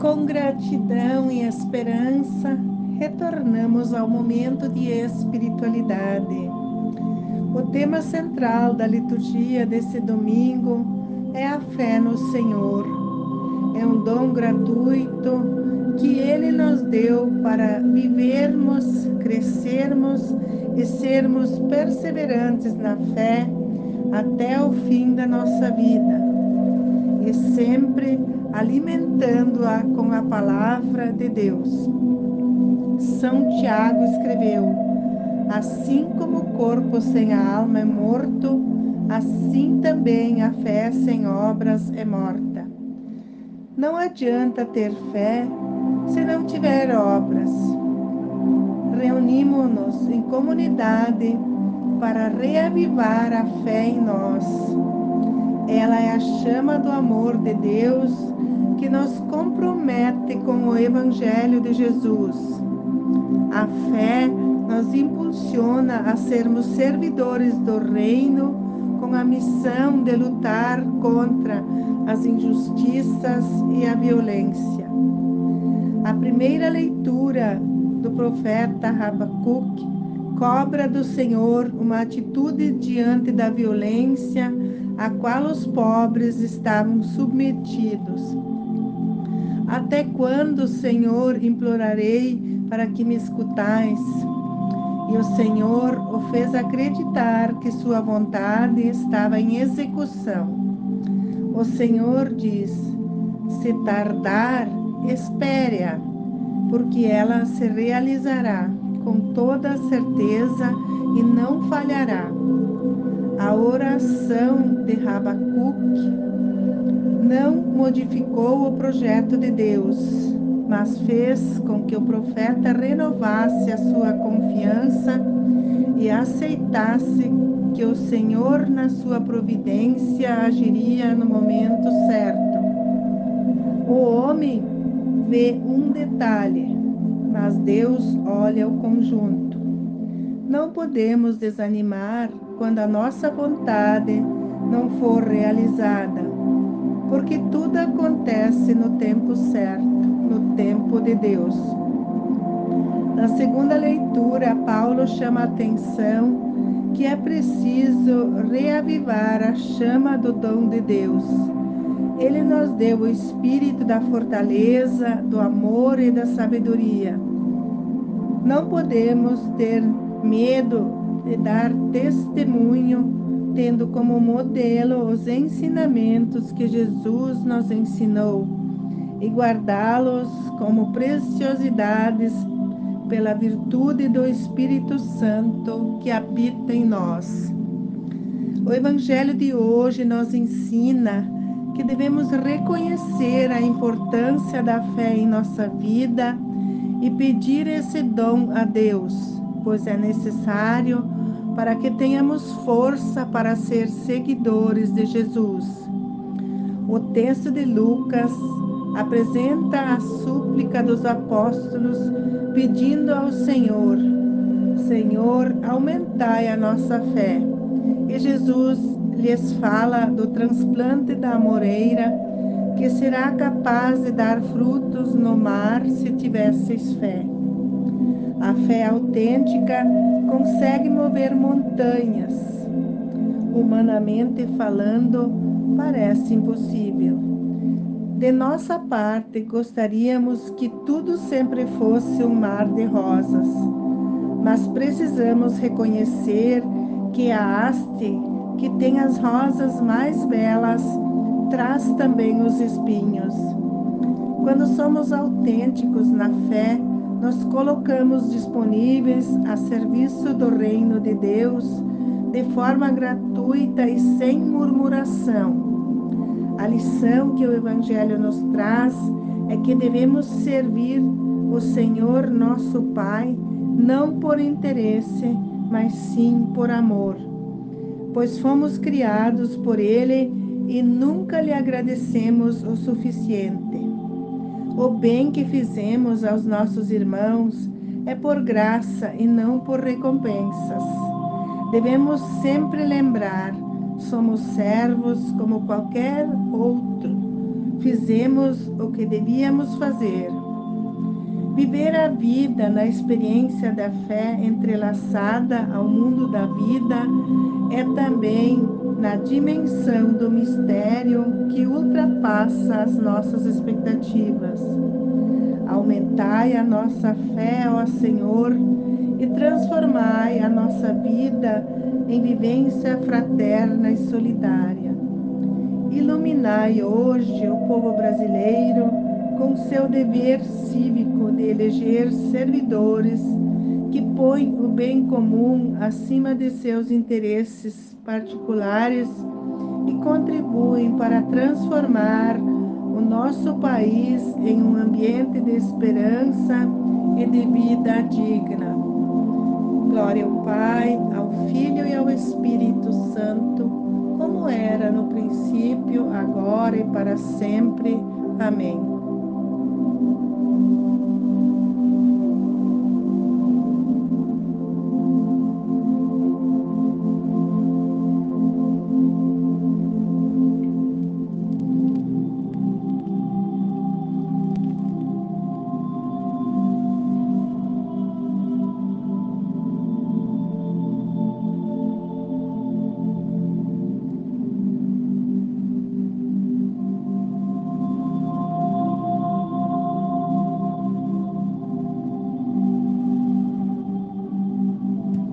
Com gratidão e esperança, retornamos ao momento de espiritualidade. O tema central da liturgia desse domingo é a fé no Senhor. É um dom gratuito que Ele nos deu para vivermos, crescermos e sermos perseverantes na fé até o fim da nossa vida. E sempre alimentando-a com a palavra de Deus. São Tiago escreveu: Assim como o corpo sem a alma é morto, assim também a fé sem obras é morta. Não adianta ter fé se não tiver obras. Reunimos-nos em comunidade para reavivar a fé em nós. Ela é a chama do amor de Deus que nos compromete com o Evangelho de Jesus. A fé nos impulsiona a sermos servidores do Reino com a missão de lutar contra as injustiças e a violência. A primeira leitura do profeta Habacuque cobra do Senhor uma atitude diante da violência a qual os pobres estavam submetidos. Até quando, Senhor, implorarei para que me escutais? E o Senhor o fez acreditar que sua vontade estava em execução. O Senhor diz: se tardar, espere-a, porque ela se realizará com toda certeza e não falhará. A oração de Rabacuque não modificou o projeto de Deus, mas fez com que o profeta renovasse a sua confiança e aceitasse que o Senhor, na sua providência, agiria no momento certo. O homem vê um detalhe, mas Deus olha o conjunto. Não podemos desanimar quando a nossa vontade não for realizada porque tudo acontece no tempo certo, no tempo de Deus. Na segunda leitura, Paulo chama a atenção que é preciso reavivar a chama do dom de Deus. Ele nos deu o espírito da fortaleza, do amor e da sabedoria. Não podemos ter medo de dar testemunho tendo como modelo os ensinamentos que Jesus nos ensinou e guardá-los como preciosidades pela virtude do Espírito Santo que habita em nós. O Evangelho de hoje nos ensina que devemos reconhecer a importância da fé em nossa vida e pedir esse dom a Deus, pois é necessário para que tenhamos força para ser seguidores de Jesus. O texto de Lucas apresenta a súplica dos apóstolos pedindo ao Senhor: Senhor, aumentai a nossa fé. E Jesus lhes fala do transplante da amoreira, que será capaz de dar frutos no mar se tivesseis fé. A fé autêntica consegue mover montanhas. Humanamente falando, parece impossível. De nossa parte, gostaríamos que tudo sempre fosse um mar de rosas, mas precisamos reconhecer que a haste, que tem as rosas mais belas, traz também os espinhos. Quando somos autênticos na fé, nos colocamos disponíveis a serviço do reino de Deus de forma gratuita e sem murmuração. A lição que o Evangelho nos traz é que devemos servir o Senhor nosso Pai não por interesse, mas sim por amor, pois fomos criados por Ele e nunca lhe agradecemos o suficiente. O bem que fizemos aos nossos irmãos é por graça e não por recompensas. Devemos sempre lembrar: somos servos como qualquer outro. fizemos o que devíamos fazer. Viver a vida na experiência da fé entrelaçada ao mundo da vida é também na dimensão do mistério que ultrapassa as nossas expectativas. Aumentai a nossa fé, ó Senhor, e transformai a nossa vida em vivência fraterna e solidária. Iluminai hoje o povo brasileiro com seu dever cívico de eleger servidores que põem o bem comum acima de seus interesses particulares e contribuem para transformar o nosso país em um ambiente de esperança e de vida digna. Glória ao Pai, ao Filho e ao Espírito Santo, como era no princípio, agora e para sempre. Amém.